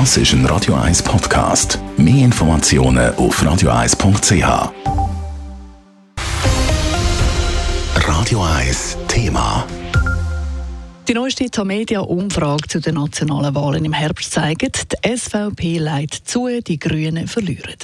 Das ist ein Radio 1 Podcast. Mehr Informationen auf radio1.ch. Radio 1 Thema. Die neueste Tamedia-Umfrage zu den nationalen Wahlen im Herbst zeigt, die SVP leitet zu, die Grünen verlieren.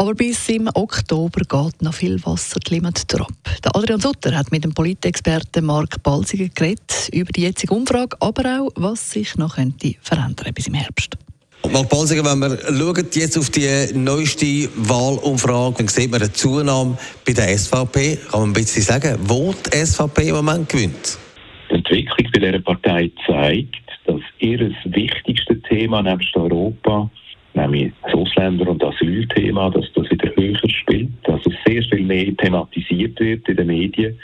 Aber bis im Oktober geht noch viel Wasser die Limit ab. Der Adrian Sutter hat mit dem Politexperten Mark Balziger geredet über die jetzige Umfrage, aber auch, was sich noch könnte verändern bis im Herbst. Mark Balziger, wenn wir schauen jetzt auf die neueste Wahlumfrage, dann sieht man eine Zunahme bei der SVP. Kann man ein bisschen sagen, wo die SVP im Moment gewinnt? Die Entwicklung bei dieser Partei zeigt, dass ihr wichtigstes Thema nebst Europa nämlich das Ausländer- und Asylthema, dass das wieder höher spielt, dass es sehr viel mehr thematisiert wird in den Medien.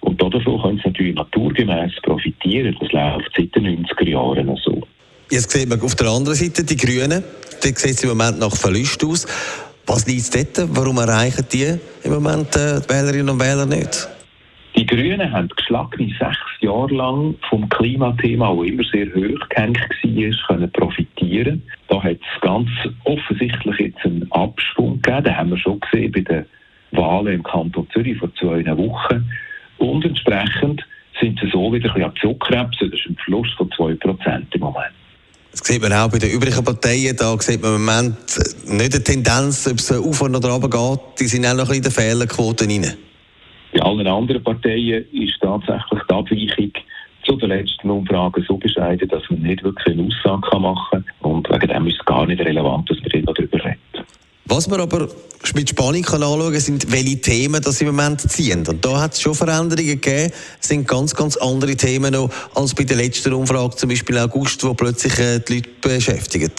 Und davon können sie natürlich naturgemäß profitieren. Das läuft seit den 90er Jahren so. Jetzt sieht man auf der anderen Seite die Grünen. Da sieht es im Moment nach Verlust aus. Was liegt dort? Warum erreichen die im Moment äh, die Wählerinnen und Wähler nicht? Die Grünen haben geschlagene sechs Jahre lang vom Klimathema, das immer sehr hoch gehängt war, können profitieren. Da hat es ganz offensichtlich jetzt einen Abschwung gegeben. Den haben wir schon gesehen bei den Wahlen im Kanton Zürich vor zwei Wochen. Und entsprechend sind sie so wieder ein bisschen am. Das ist ein Verlust von 2% im Moment. Das sieht man auch bei den übrigen Parteien. Da sieht man im Moment nicht eine Tendenz, ob es auf oder runter geht. Die sind auch noch in den Fehlerquoten rein. Bei allen anderen Parteien ist tatsächlich die Abweichung zu den letzten Umfragen so bescheiden, dass man nicht wirklich eine Aussage machen kann. Und wegen dem ist es gar nicht relevant, dass wir darüber reden. Was man aber mit Spannung kann anschauen kann, sind, welche Themen das im Moment ziehen. Und da hat es schon Veränderungen gegeben. Es sind ganz, ganz andere Themen noch als bei der letzten Umfrage, zum Beispiel August, wo plötzlich äh, die Leute beschäftigen.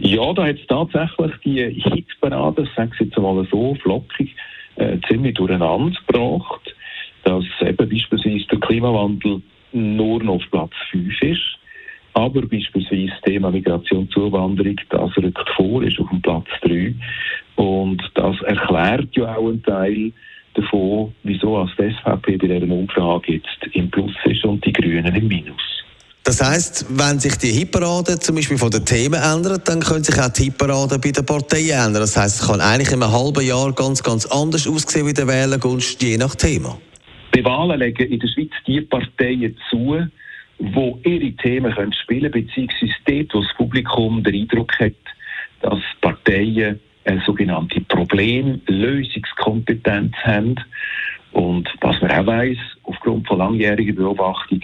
Ja, da hat es tatsächlich die Hitparade, ich sage es jetzt mal so, flockig, äh, ziemlich durcheinander gebracht, dass eben beispielsweise der Klimawandel nur noch auf Platz 5 ist, aber beispielsweise das Thema Migration, Zuwanderung, das rückt vor, ist auf dem Platz 3 und das erklärt ja auch einen Teil davon, wieso als die SVP bei dieser Umfrage jetzt im Plus ist und die Grünen im Minus. Das heißt, wenn sich die Hitparade zum Beispiel von den Themen ändert, dann können sich auch die Hitparade bei den Parteien ändern. Das heißt, es kann eigentlich in einem halben Jahr ganz, ganz anders aussehen wie der Wählergunst, je nach Thema. Wahlen legen in der Schweiz die Parteien zu, wo ihre Themen können spielen können, beziehungsweise dort, wo das Publikum den Eindruck hat, dass Parteien eine sogenannte Problemlösungskompetenz haben. Und was man auch weiss, aufgrund von langjähriger Beobachtung,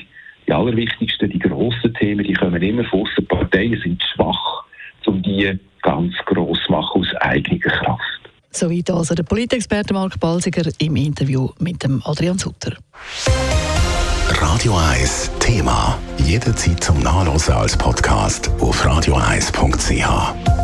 die allerwichtigsten, die grossen Themen, die kommen immer von aussen. Parteien sind schwach, um die ganz gross zu machen aus eigener Kraft. Soweit also der Politexperte Mark Balsiger im Interview mit dem Adrian Sutter. Radio 1 Thema. Jederzeit zum Nachlesen als Podcast auf radio1.ch.